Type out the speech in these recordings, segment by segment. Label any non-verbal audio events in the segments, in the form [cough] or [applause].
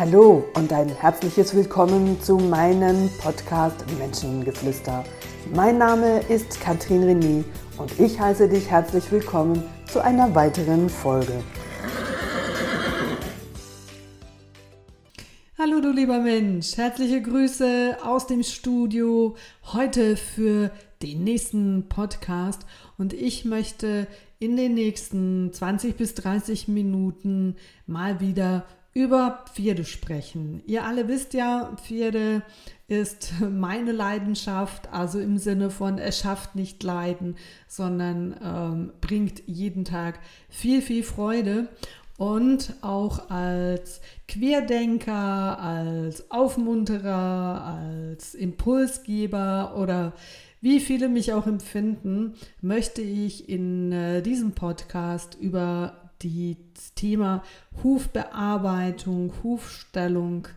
Hallo und ein herzliches Willkommen zu meinem Podcast Menschengeflüster. Mein Name ist Katrin René und ich heiße dich herzlich willkommen zu einer weiteren Folge. Hallo du lieber Mensch, herzliche Grüße aus dem Studio heute für den nächsten Podcast und ich möchte in den nächsten 20 bis 30 Minuten mal wieder über Pferde sprechen. Ihr alle wisst ja, Pferde ist meine Leidenschaft, also im Sinne von, es schafft nicht Leiden, sondern ähm, bringt jeden Tag viel, viel Freude. Und auch als Querdenker, als Aufmunterer, als Impulsgeber oder wie viele mich auch empfinden, möchte ich in äh, diesem Podcast über das Thema Hufbearbeitung, Hufstellung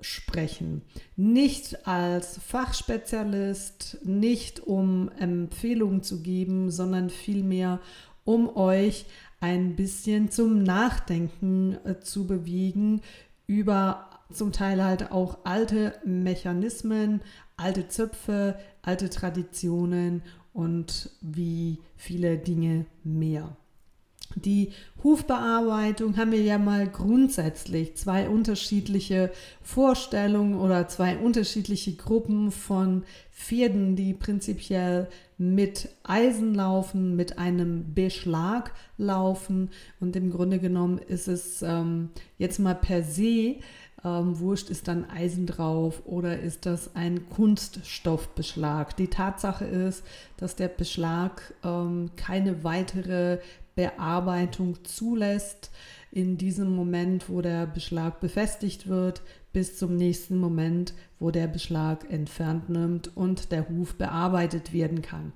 sprechen. Nicht als Fachspezialist, nicht um Empfehlungen zu geben, sondern vielmehr um euch ein bisschen zum Nachdenken äh, zu bewegen über zum Teil halt auch alte Mechanismen, alte Zöpfe, alte Traditionen und wie viele Dinge mehr. Die Hufbearbeitung haben wir ja mal grundsätzlich zwei unterschiedliche Vorstellungen oder zwei unterschiedliche Gruppen von Pferden, die prinzipiell mit Eisen laufen, mit einem Beschlag laufen. Und im Grunde genommen ist es ähm, jetzt mal per se ähm, wurscht, ist dann Eisen drauf oder ist das ein Kunststoffbeschlag? Die Tatsache ist, dass der Beschlag ähm, keine weitere Bearbeitung zulässt. In diesem Moment, wo der Beschlag befestigt wird, bis zum nächsten Moment, wo der Beschlag entfernt nimmt und der Huf bearbeitet werden kann.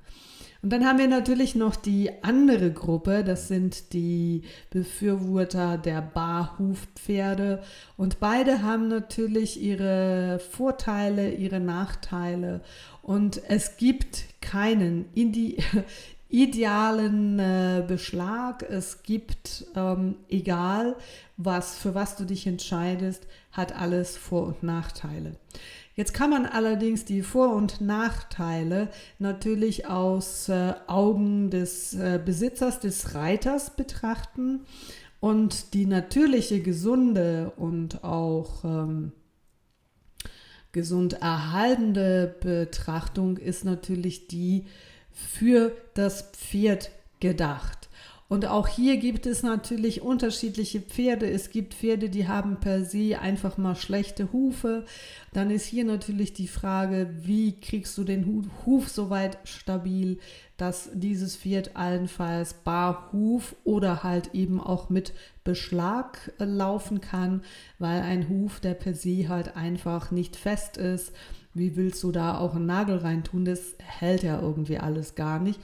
Und dann haben wir natürlich noch die andere Gruppe, das sind die Befürworter der Barhufpferde. Und beide haben natürlich ihre Vorteile, ihre Nachteile. Und es gibt keinen idealen äh, Beschlag. Es gibt, ähm, egal was, für was du dich entscheidest, hat alles Vor- und Nachteile. Jetzt kann man allerdings die Vor- und Nachteile natürlich aus äh, Augen des äh, Besitzers, des Reiters betrachten. Und die natürliche, gesunde und auch ähm, gesund erhaltende Betrachtung ist natürlich die, für das Pferd gedacht. Und auch hier gibt es natürlich unterschiedliche Pferde. Es gibt Pferde, die haben per se einfach mal schlechte Hufe. Dann ist hier natürlich die Frage, wie kriegst du den Huf so weit stabil, dass dieses Pferd allenfalls barhuf oder halt eben auch mit Beschlag laufen kann, weil ein Huf, der per se halt einfach nicht fest ist, wie willst du da auch einen Nagel reintun? Das hält ja irgendwie alles gar nicht.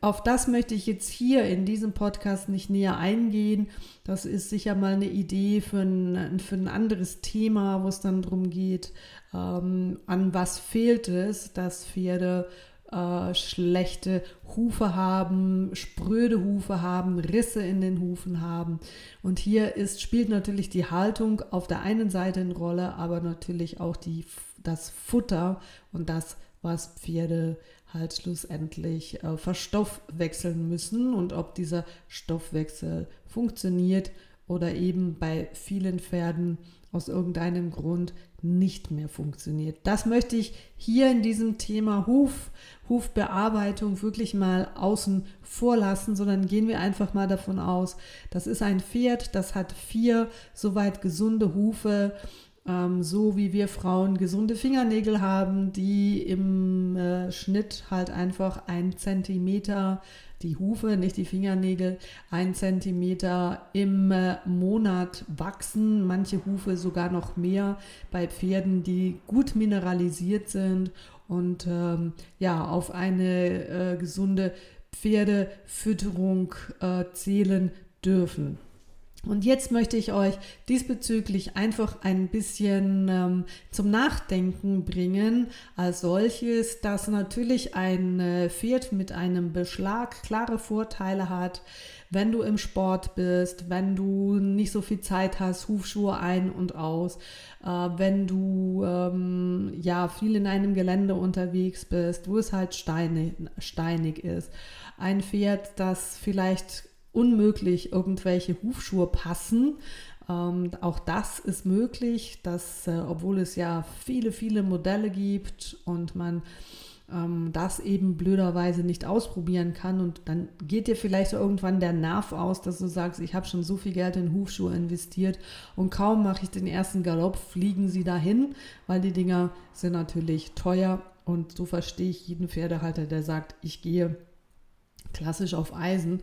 Auf das möchte ich jetzt hier in diesem Podcast nicht näher eingehen. Das ist sicher mal eine Idee für ein, für ein anderes Thema, wo es dann darum geht, ähm, an was fehlt es, dass Pferde äh, schlechte Hufe haben, spröde Hufe haben, Risse in den Hufen haben. Und hier ist, spielt natürlich die Haltung auf der einen Seite eine Rolle, aber natürlich auch die das Futter und das, was Pferde halt schlussendlich äh, verstoffwechseln müssen und ob dieser Stoffwechsel funktioniert oder eben bei vielen Pferden aus irgendeinem Grund nicht mehr funktioniert. Das möchte ich hier in diesem Thema Huf, Hufbearbeitung wirklich mal außen vor lassen, sondern gehen wir einfach mal davon aus, das ist ein Pferd, das hat vier soweit gesunde Hufe, ähm, so wie wir Frauen gesunde Fingernägel haben, die im äh, Schnitt halt einfach ein Zentimeter, die Hufe, nicht die Fingernägel, ein Zentimeter im äh, Monat wachsen. Manche Hufe sogar noch mehr bei Pferden, die gut mineralisiert sind und ähm, ja, auf eine äh, gesunde Pferdefütterung äh, zählen dürfen. Und jetzt möchte ich euch diesbezüglich einfach ein bisschen ähm, zum Nachdenken bringen, als solches, dass natürlich ein äh, Pferd mit einem Beschlag klare Vorteile hat, wenn du im Sport bist, wenn du nicht so viel Zeit hast, Hufschuhe ein und aus, äh, wenn du ähm, ja viel in einem Gelände unterwegs bist, wo es halt steinig, steinig ist. Ein Pferd, das vielleicht unmöglich irgendwelche Hufschuhe passen. Ähm, auch das ist möglich, dass, äh, obwohl es ja viele, viele Modelle gibt und man ähm, das eben blöderweise nicht ausprobieren kann und dann geht dir vielleicht irgendwann der Nerv aus, dass du sagst, ich habe schon so viel Geld in Hufschuhe investiert und kaum mache ich den ersten Galopp, fliegen sie dahin, weil die Dinger sind natürlich teuer und so verstehe ich jeden Pferdehalter, der sagt, ich gehe klassisch auf Eisen.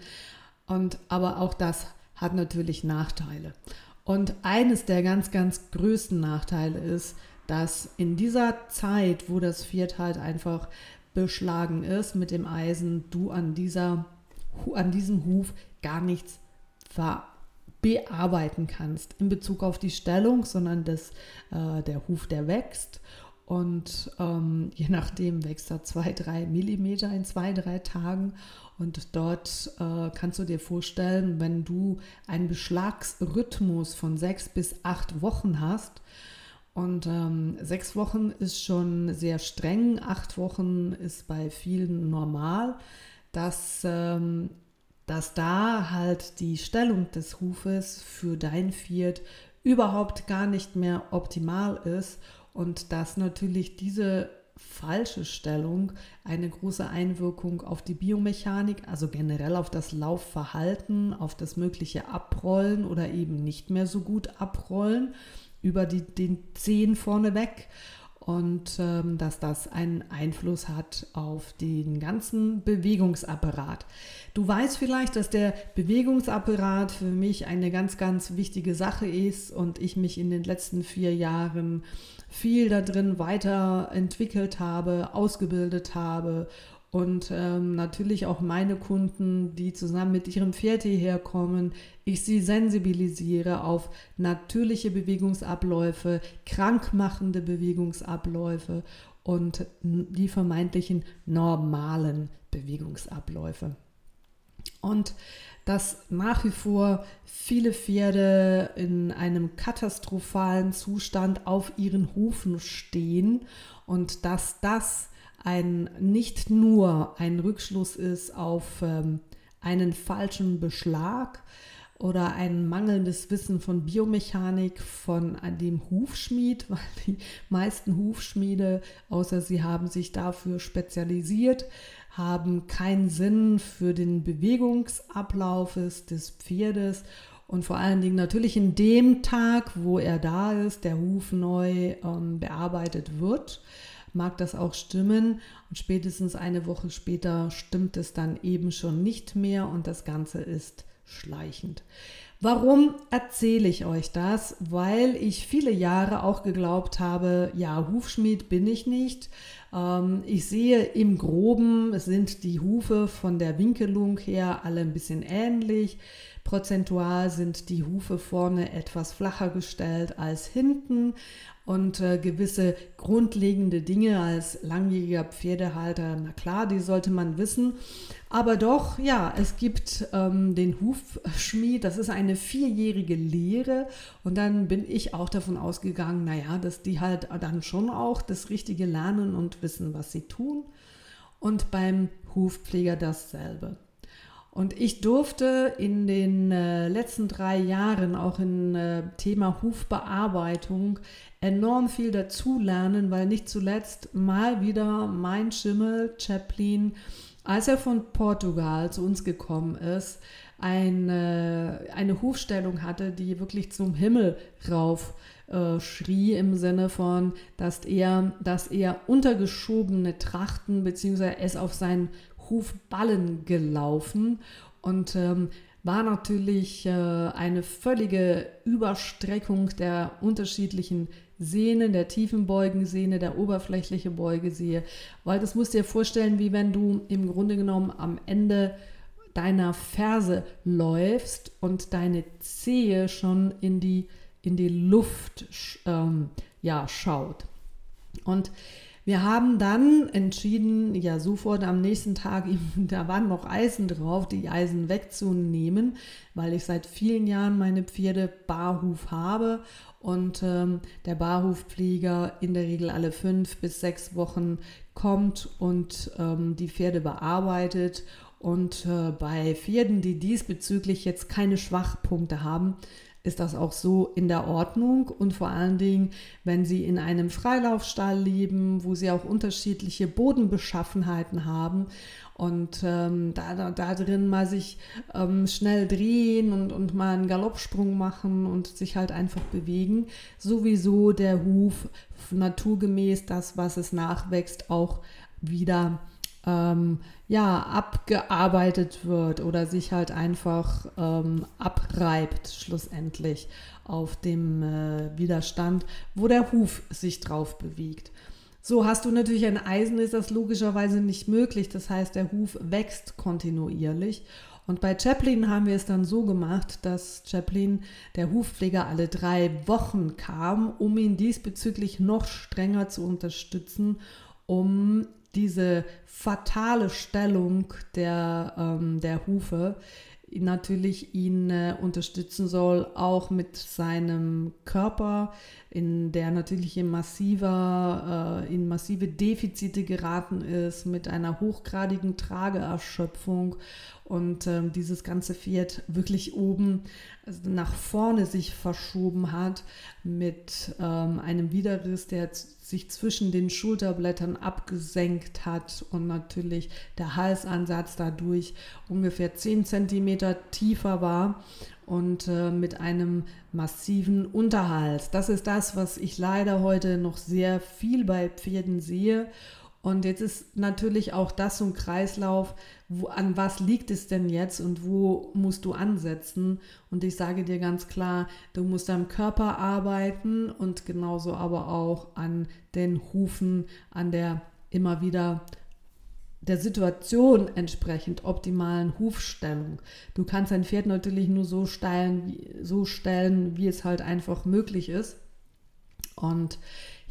Und, aber auch das hat natürlich Nachteile. Und eines der ganz, ganz größten Nachteile ist, dass in dieser Zeit, wo das Pferd halt einfach beschlagen ist mit dem Eisen, du an, dieser, an diesem Huf gar nichts bearbeiten kannst in Bezug auf die Stellung, sondern das, äh, der Huf, der wächst und ähm, je nachdem wächst er zwei, drei Millimeter in zwei, drei Tagen. Und dort äh, kannst du dir vorstellen, wenn du einen Beschlagsrhythmus von sechs bis acht Wochen hast, und ähm, sechs Wochen ist schon sehr streng, acht Wochen ist bei vielen normal, dass, ähm, dass da halt die Stellung des Hufes für dein Pferd überhaupt gar nicht mehr optimal ist und dass natürlich diese falsche Stellung eine große Einwirkung auf die Biomechanik, also generell auf das Laufverhalten, auf das mögliche Abrollen oder eben nicht mehr so gut abrollen über die, den Zehen vorneweg und ähm, dass das einen Einfluss hat auf den ganzen Bewegungsapparat. Du weißt vielleicht, dass der Bewegungsapparat für mich eine ganz, ganz wichtige Sache ist und ich mich in den letzten vier Jahren viel da drin weiterentwickelt habe, ausgebildet habe und ähm, natürlich auch meine Kunden, die zusammen mit ihrem Pferd hierher kommen, ich sie sensibilisiere auf natürliche Bewegungsabläufe, krankmachende Bewegungsabläufe und die vermeintlichen normalen Bewegungsabläufe. Und dass nach wie vor viele Pferde in einem katastrophalen Zustand auf ihren Hufen stehen und dass das ein, nicht nur ein Rückschluss ist auf ähm, einen falschen Beschlag oder ein mangelndes Wissen von Biomechanik von dem Hufschmied, [laughs] weil die meisten Hufschmiede, außer sie haben sich dafür spezialisiert, haben keinen Sinn für den Bewegungsablauf des Pferdes und vor allen Dingen natürlich in dem Tag, wo er da ist, der Huf neu ähm, bearbeitet wird mag das auch stimmen und spätestens eine Woche später stimmt es dann eben schon nicht mehr und das Ganze ist schleichend. Warum erzähle ich euch das? Weil ich viele Jahre auch geglaubt habe, ja, Hufschmied bin ich nicht. Ähm, ich sehe im groben, es sind die Hufe von der Winkelung her alle ein bisschen ähnlich. Prozentual sind die Hufe vorne etwas flacher gestellt als hinten und äh, gewisse grundlegende Dinge als langjähriger Pferdehalter, na klar, die sollte man wissen. Aber doch, ja, es gibt ähm, den Hufschmied, das ist eine vierjährige Lehre und dann bin ich auch davon ausgegangen, naja, dass die halt dann schon auch das Richtige lernen und wissen, was sie tun. Und beim Hufpfleger dasselbe. Und ich durfte in den äh, letzten drei Jahren auch im äh, Thema Hufbearbeitung enorm viel dazulernen, weil nicht zuletzt mal wieder mein Schimmel Chaplin, als er von Portugal zu uns gekommen ist, eine, eine Hufstellung hatte, die wirklich zum Himmel rauf äh, schrie im Sinne von, dass er, dass er untergeschobene Trachten beziehungsweise es auf seinen Hufballen gelaufen und ähm, war natürlich äh, eine völlige Überstreckung der unterschiedlichen Sehnen, der tiefen Beugensehne, der oberflächliche Beugesehe, weil das musst du dir vorstellen, wie wenn du im Grunde genommen am Ende deiner Ferse läufst und deine Zehe schon in die, in die Luft ähm, ja, schaut. Und wir haben dann entschieden, ja sofort am nächsten Tag, [laughs] da waren noch Eisen drauf, die Eisen wegzunehmen, weil ich seit vielen Jahren meine Pferde Barhuf habe und ähm, der Barhufpfleger in der Regel alle fünf bis sechs Wochen kommt und ähm, die Pferde bearbeitet. Und äh, bei Pferden, die diesbezüglich jetzt keine Schwachpunkte haben, ist das auch so in der Ordnung. Und vor allen Dingen, wenn sie in einem Freilaufstall leben, wo sie auch unterschiedliche Bodenbeschaffenheiten haben und ähm, da, da drin mal sich ähm, schnell drehen und, und mal einen Galoppsprung machen und sich halt einfach bewegen, sowieso der Huf naturgemäß das, was es nachwächst, auch wieder ähm, ja, abgearbeitet wird oder sich halt einfach ähm, abreibt schlussendlich auf dem äh, Widerstand, wo der Huf sich drauf bewegt. So hast du natürlich ein Eisen, ist das logischerweise nicht möglich. Das heißt, der Huf wächst kontinuierlich. Und bei Chaplin haben wir es dann so gemacht, dass Chaplin, der Hufpfleger, alle drei Wochen kam, um ihn diesbezüglich noch strenger zu unterstützen, um diese fatale Stellung der, ähm, der Hufe natürlich ihn äh, unterstützen soll, auch mit seinem Körper, in der natürlich in, massiver, äh, in massive Defizite geraten ist, mit einer hochgradigen Trageerschöpfung. Und ähm, dieses ganze Pferd wirklich oben nach vorne sich verschoben hat mit ähm, einem Widerriss, der sich zwischen den Schulterblättern abgesenkt hat und natürlich der Halsansatz dadurch ungefähr 10 cm tiefer war und äh, mit einem massiven Unterhals. Das ist das, was ich leider heute noch sehr viel bei Pferden sehe und jetzt ist natürlich auch das so ein Kreislauf, wo, an was liegt es denn jetzt und wo musst du ansetzen? Und ich sage dir ganz klar, du musst am Körper arbeiten und genauso aber auch an den Hufen, an der immer wieder der Situation entsprechend optimalen Hufstellung. Du kannst dein Pferd natürlich nur so stellen, so stellen, wie es halt einfach möglich ist. Und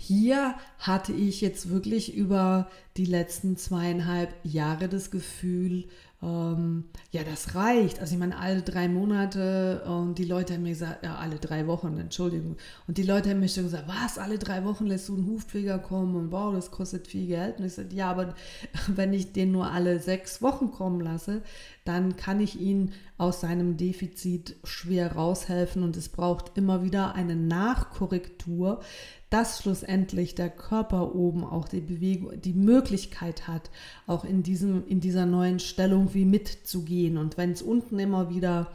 hier hatte ich jetzt wirklich über die letzten zweieinhalb Jahre das Gefühl, ähm, ja, das reicht. Also ich meine, alle drei Monate und die Leute haben mir gesagt, ja, alle drei Wochen, Entschuldigung. Und die Leute haben mir schon gesagt, was, alle drei Wochen lässt du einen Hufpfleger kommen und wow, das kostet viel Geld. Und ich sagte, ja, aber [laughs] wenn ich den nur alle sechs Wochen kommen lasse, dann kann ich ihn aus seinem Defizit schwer raushelfen und es braucht immer wieder eine Nachkorrektur, dass schlussendlich der Körper oben auch die Bewegung, die Möglichkeit hat, auch in diesem, in dieser neuen Stellung wie mitzugehen. Und wenn es unten immer wieder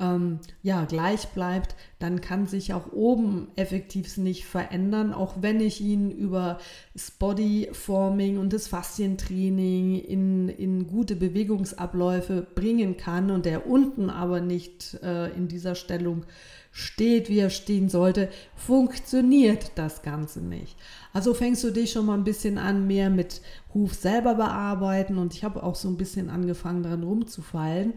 ähm, ja, gleich bleibt, dann kann sich auch oben effektiv nicht verändern, auch wenn ich ihn über das Bodyforming und das Faszientraining in, in gute Bewegungsabläufe bringen kann und der unten aber nicht äh, in dieser Stellung steht, wie er stehen sollte, funktioniert das Ganze nicht. Also fängst du dich schon mal ein bisschen an, mehr mit Huf selber bearbeiten und ich habe auch so ein bisschen angefangen, daran rumzufallen,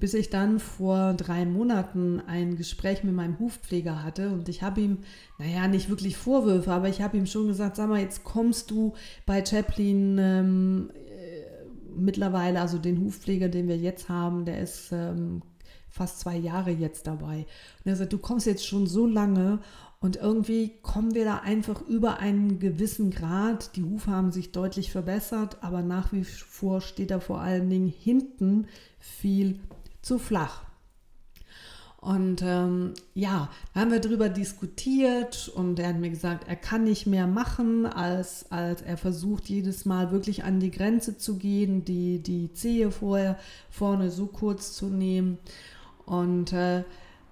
bis ich dann vor drei Monaten ein Gespräch mit meinem Hufpfleger hatte und ich habe ihm, naja, nicht wirklich Vorwürfe, aber ich habe ihm schon gesagt, sag mal, jetzt kommst du bei Chaplin ähm, äh, mittlerweile, also den Hufpfleger, den wir jetzt haben, der ist ähm, fast zwei Jahre jetzt dabei. Und er sagt, du kommst jetzt schon so lange und irgendwie kommen wir da einfach über einen gewissen Grad. Die Hufe haben sich deutlich verbessert, aber nach wie vor steht er vor allen Dingen hinten viel zu flach. Und ähm, ja, da haben wir darüber diskutiert und er hat mir gesagt, er kann nicht mehr machen, als, als er versucht, jedes Mal wirklich an die Grenze zu gehen, die, die Zehe vorher vorne so kurz zu nehmen. Und äh,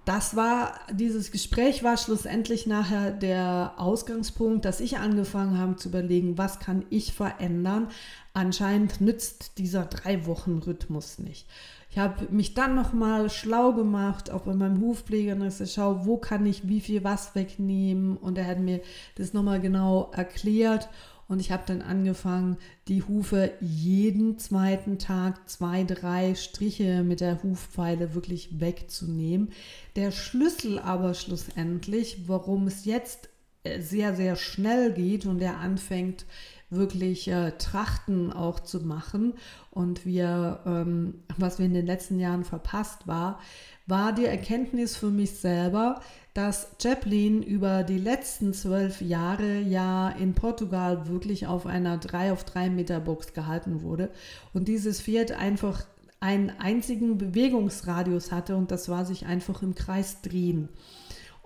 das war, dieses Gespräch war schlussendlich nachher der Ausgangspunkt, dass ich angefangen habe zu überlegen, was kann ich verändern. Anscheinend nützt dieser drei Wochen Rhythmus nicht. Ich habe mich dann nochmal schlau gemacht, auch bei meinem Hufpfleger, und gesagt, schau, wo kann ich wie viel was wegnehmen? Und er hat mir das nochmal genau erklärt. Und ich habe dann angefangen, die Hufe jeden zweiten Tag zwei, drei Striche mit der Hufpfeile wirklich wegzunehmen. Der Schlüssel aber schlussendlich, warum es jetzt äh, sehr, sehr schnell geht und er anfängt, wirklich äh, Trachten auch zu machen. Und wir, ähm, was wir in den letzten Jahren verpasst war, war die Erkenntnis für mich selber, dass Chaplin über die letzten zwölf Jahre ja in Portugal wirklich auf einer 3 auf 3 Meter Box gehalten wurde und dieses Pferd einfach einen einzigen Bewegungsradius hatte und das war sich einfach im Kreis drehen.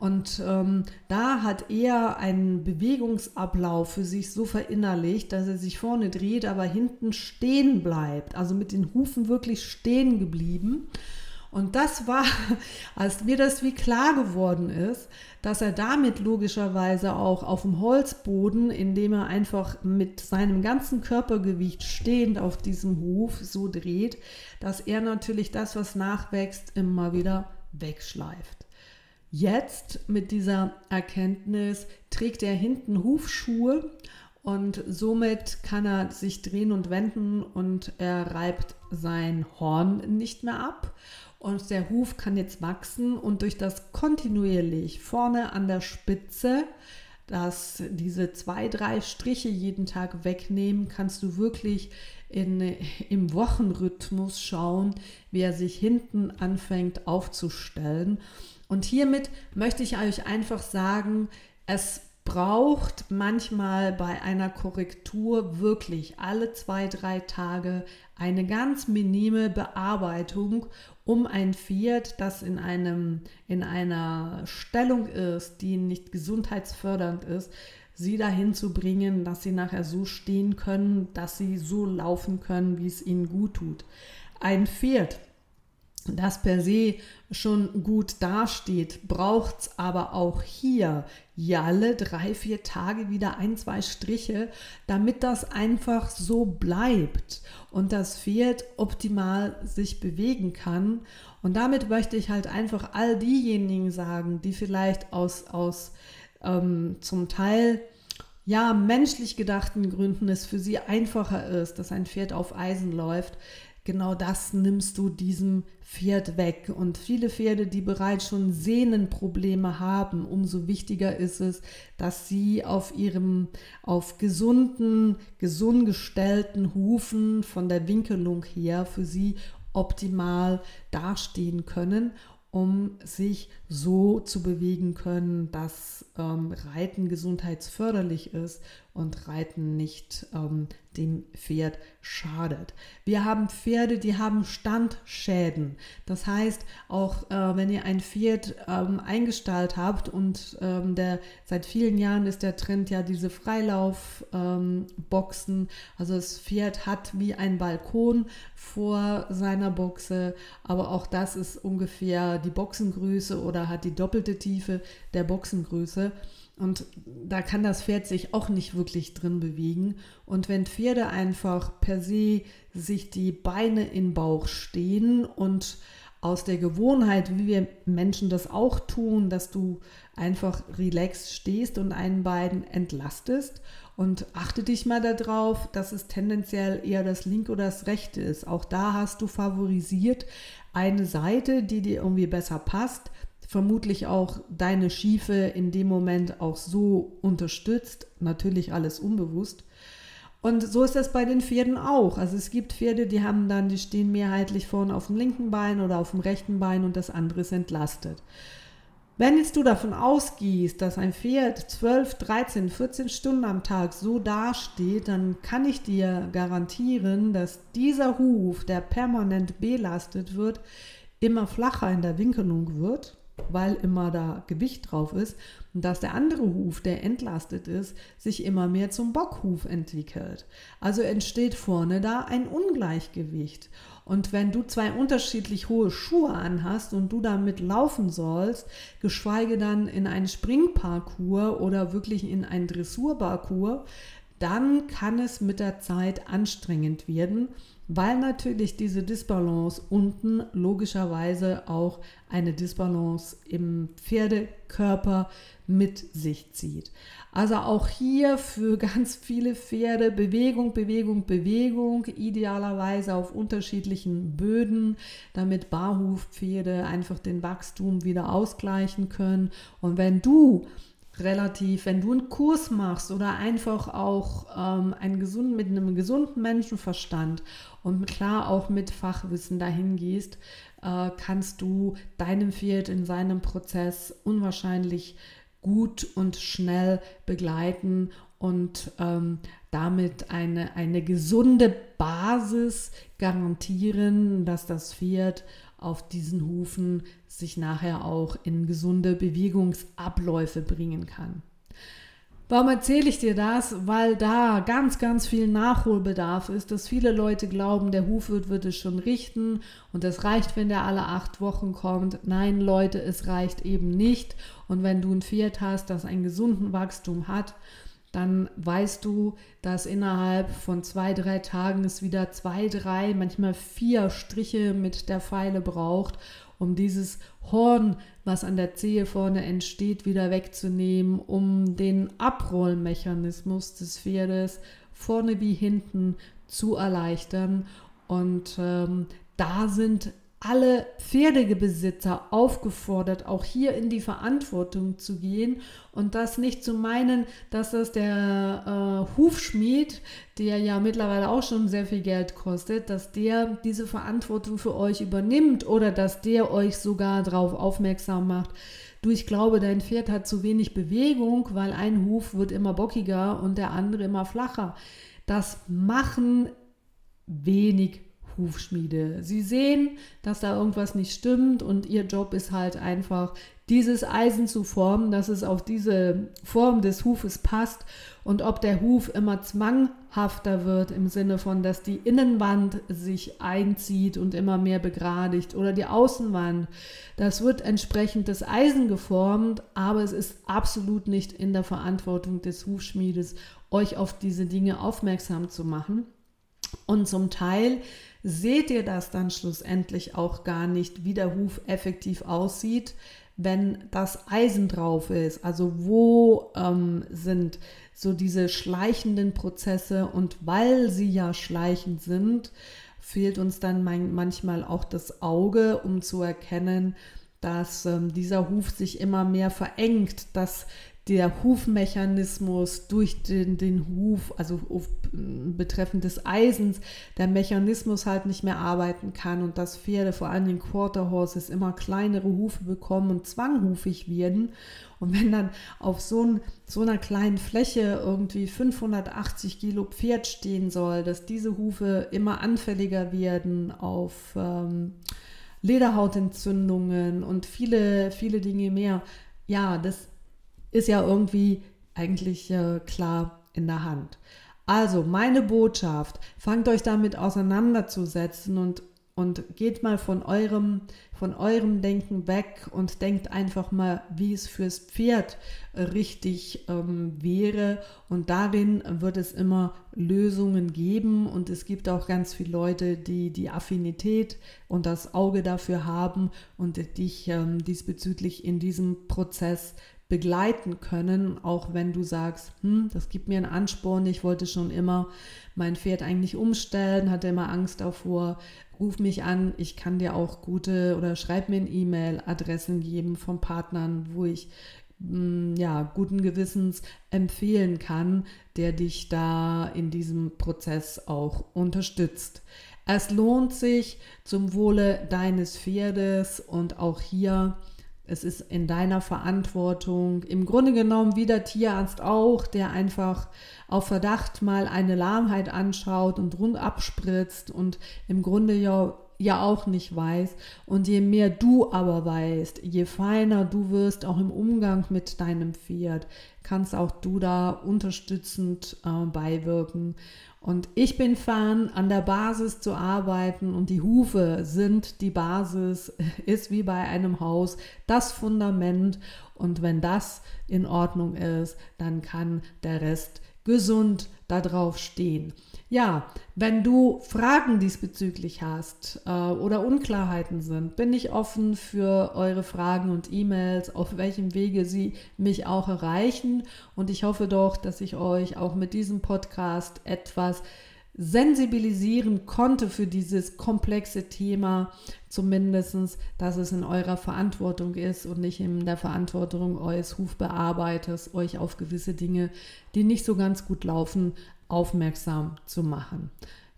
Und ähm, da hat er einen Bewegungsablauf für sich so verinnerlicht, dass er sich vorne dreht, aber hinten stehen bleibt. Also mit den Hufen wirklich stehen geblieben. Und das war, [laughs] als mir das wie klar geworden ist, dass er damit logischerweise auch auf dem Holzboden, indem er einfach mit seinem ganzen Körpergewicht stehend auf diesem Hof so dreht, dass er natürlich das, was nachwächst, immer wieder wegschleift. Jetzt mit dieser Erkenntnis trägt er hinten Hufschuhe und somit kann er sich drehen und wenden und er reibt sein Horn nicht mehr ab und der Huf kann jetzt wachsen und durch das kontinuierlich vorne an der Spitze, dass diese zwei, drei Striche jeden Tag wegnehmen, kannst du wirklich in, im Wochenrhythmus schauen, wie er sich hinten anfängt aufzustellen. Und hiermit möchte ich euch einfach sagen, es braucht manchmal bei einer Korrektur wirklich alle zwei, drei Tage eine ganz minime Bearbeitung, um ein Pferd, das in, einem, in einer Stellung ist, die nicht gesundheitsfördernd ist, sie dahin zu bringen, dass sie nachher so stehen können, dass sie so laufen können, wie es ihnen gut tut. Ein Pferd, das per se schon gut dasteht, braucht es aber auch hier alle drei, vier Tage wieder ein, zwei Striche, damit das einfach so bleibt und das Pferd optimal sich bewegen kann. Und damit möchte ich halt einfach all diejenigen sagen, die vielleicht aus, aus ähm, zum Teil ja, menschlich gedachten Gründen es für sie einfacher ist, dass ein Pferd auf Eisen läuft, genau das nimmst du diesem Pferd weg. Und viele Pferde, die bereits schon Sehnenprobleme haben, umso wichtiger ist es, dass sie auf ihrem, auf gesunden, gesund gestellten Hufen von der Winkelung her für sie optimal dastehen können um sich so zu bewegen können, dass ähm, Reiten gesundheitsförderlich ist und Reiten nicht ähm, dem Pferd schadet. Wir haben Pferde, die haben Standschäden. Das heißt, auch äh, wenn ihr ein Pferd ähm, eingestallt habt und ähm, der, seit vielen Jahren ist der Trend ja diese Freilaufboxen. Ähm, also das Pferd hat wie ein Balkon vor seiner Boxe, aber auch das ist ungefähr die Boxengröße oder hat die doppelte Tiefe der Boxengröße. Und da kann das Pferd sich auch nicht wirklich drin bewegen. Und wenn Pferde einfach per se sich die Beine in Bauch stehen und aus der Gewohnheit, wie wir Menschen das auch tun, dass du einfach relaxed stehst und einen beiden entlastest und achte dich mal darauf, dass es tendenziell eher das linke oder das rechte ist. Auch da hast du favorisiert eine Seite, die dir irgendwie besser passt vermutlich auch deine Schiefe in dem Moment auch so unterstützt, natürlich alles unbewusst. Und so ist das bei den Pferden auch. Also es gibt Pferde, die haben dann, die stehen mehrheitlich vorne auf dem linken Bein oder auf dem rechten Bein und das andere ist entlastet. Wenn jetzt du davon ausgehst, dass ein Pferd 12, 13, 14 Stunden am Tag so dasteht, dann kann ich dir garantieren, dass dieser Huf, der permanent belastet wird, immer flacher in der Winkelung wird weil immer da Gewicht drauf ist und dass der andere Huf, der entlastet ist, sich immer mehr zum Bockhuf entwickelt. Also entsteht vorne da ein Ungleichgewicht. Und wenn du zwei unterschiedlich hohe Schuhe anhast und du damit laufen sollst, geschweige dann in einen Springparcours oder wirklich in einen Dressurparcours, dann kann es mit der Zeit anstrengend werden, weil natürlich diese Disbalance unten logischerweise auch eine Disbalance im Pferdekörper mit sich zieht. Also auch hier für [laughs] ganz viele Pferde Bewegung, Bewegung, Bewegung, idealerweise auf unterschiedlichen Böden, damit Barhufpferde einfach den Wachstum wieder ausgleichen können. Und wenn du relativ, wenn du einen Kurs machst oder einfach auch ähm, einen gesunden, mit einem gesunden Menschenverstand und klar auch mit Fachwissen dahin gehst, äh, kannst du deinem Pferd in seinem Prozess unwahrscheinlich gut und schnell begleiten und ähm, damit eine, eine gesunde Basis garantieren, dass das Pferd auf diesen Hufen sich nachher auch in gesunde Bewegungsabläufe bringen kann. Warum erzähle ich dir das? Weil da ganz, ganz viel Nachholbedarf ist, dass viele Leute glauben, der Hufwirt wird es schon richten und es reicht, wenn der alle acht Wochen kommt. Nein, Leute, es reicht eben nicht. Und wenn du ein Pferd hast, das einen gesunden Wachstum hat, dann weißt du, dass innerhalb von zwei, drei Tagen es wieder zwei, drei, manchmal vier Striche mit der Pfeile braucht, um dieses Horn, was an der Zehe vorne entsteht, wieder wegzunehmen, um den Abrollmechanismus des Pferdes vorne wie hinten zu erleichtern. Und ähm, da sind alle Pferdebesitzer aufgefordert, auch hier in die Verantwortung zu gehen und das nicht zu meinen, dass das der äh, Hufschmied, der ja mittlerweile auch schon sehr viel Geld kostet, dass der diese Verantwortung für euch übernimmt oder dass der euch sogar darauf aufmerksam macht. Du, ich glaube, dein Pferd hat zu wenig Bewegung, weil ein Huf wird immer bockiger und der andere immer flacher. Das machen wenig Hufschmiede. Sie sehen, dass da irgendwas nicht stimmt und ihr Job ist halt einfach, dieses Eisen zu formen, dass es auf diese Form des Hufes passt und ob der Huf immer zwanghafter wird im Sinne von, dass die Innenwand sich einzieht und immer mehr begradigt oder die Außenwand, das wird entsprechend das Eisen geformt, aber es ist absolut nicht in der Verantwortung des Hufschmiedes, euch auf diese Dinge aufmerksam zu machen. Und zum Teil seht ihr das dann schlussendlich auch gar nicht, wie der Huf effektiv aussieht, wenn das Eisen drauf ist. Also wo ähm, sind so diese schleichenden Prozesse und weil sie ja schleichend sind, fehlt uns dann manchmal auch das Auge, um zu erkennen, dass ähm, dieser Huf sich immer mehr verengt, dass der Hufmechanismus durch den, den Huf, also auf, betreffend des Eisens, der Mechanismus halt nicht mehr arbeiten kann und dass Pferde, vor allem den Quarter Horses, immer kleinere Hufe bekommen und zwanghufig werden. Und wenn dann auf so, ein, so einer kleinen Fläche irgendwie 580 Kilo Pferd stehen soll, dass diese Hufe immer anfälliger werden auf ähm, Lederhautentzündungen und viele, viele Dinge mehr. Ja, das ist ja irgendwie eigentlich äh, klar in der Hand. Also meine Botschaft, fangt euch damit auseinanderzusetzen und, und geht mal von eurem, von eurem Denken weg und denkt einfach mal, wie es fürs Pferd richtig ähm, wäre. Und darin wird es immer Lösungen geben und es gibt auch ganz viele Leute, die die Affinität und das Auge dafür haben und dich ähm, diesbezüglich in diesem Prozess begleiten können, auch wenn du sagst, hm, das gibt mir einen Ansporn, ich wollte schon immer mein Pferd eigentlich umstellen, hatte immer Angst davor, ruf mich an, ich kann dir auch gute oder schreib mir ein E-Mail-Adressen geben von Partnern, wo ich hm, ja, guten Gewissens empfehlen kann, der dich da in diesem Prozess auch unterstützt. Es lohnt sich zum Wohle deines Pferdes und auch hier es ist in deiner Verantwortung. Im Grunde genommen wie der Tierarzt auch, der einfach auf Verdacht mal eine Lahmheit anschaut und rund abspritzt und im Grunde ja, ja auch nicht weiß. Und je mehr du aber weißt, je feiner du wirst, auch im Umgang mit deinem Pferd, kannst auch du da unterstützend äh, beiwirken. Und ich bin Fan, an der Basis zu arbeiten und die Hufe sind die Basis, [laughs] ist wie bei einem Haus das Fundament. Und wenn das in Ordnung ist, dann kann der Rest gesund darauf stehen. Ja, wenn du Fragen diesbezüglich hast äh, oder Unklarheiten sind, bin ich offen für eure Fragen und E-Mails, auf welchem Wege sie mich auch erreichen. Und ich hoffe doch, dass ich euch auch mit diesem Podcast etwas sensibilisieren konnte für dieses komplexe Thema, zumindest, dass es in eurer Verantwortung ist und nicht in der Verantwortung eures Hufbearbeiters, euch auf gewisse Dinge, die nicht so ganz gut laufen, aufmerksam zu machen.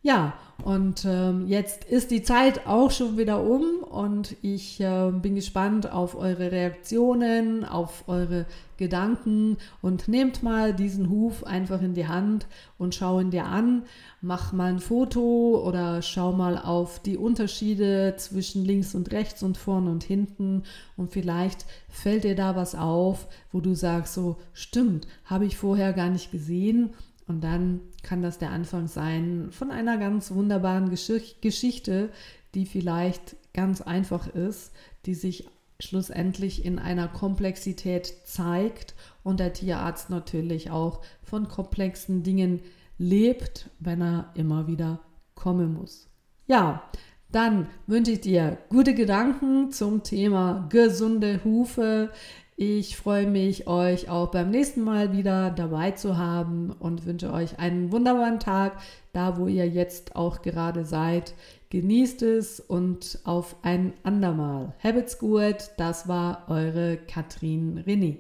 Ja, und ähm, jetzt ist die Zeit auch schon wieder um und ich äh, bin gespannt auf eure Reaktionen, auf eure Gedanken und nehmt mal diesen Huf einfach in die Hand und schau ihn dir an. Mach mal ein Foto oder schau mal auf die Unterschiede zwischen links und rechts und vorn und hinten und vielleicht fällt dir da was auf, wo du sagst, so stimmt, habe ich vorher gar nicht gesehen und dann kann das der Anfang sein von einer ganz wunderbaren Gesch Geschichte, die vielleicht ganz einfach ist, die sich schlussendlich in einer Komplexität zeigt und der Tierarzt natürlich auch von komplexen Dingen lebt, wenn er immer wieder kommen muss. Ja, dann wünsche ich dir gute Gedanken zum Thema gesunde Hufe. Ich freue mich, euch auch beim nächsten Mal wieder dabei zu haben und wünsche euch einen wunderbaren Tag, da wo ihr jetzt auch gerade seid. Genießt es und auf ein andermal. Habit's gut, das war eure Katrin René.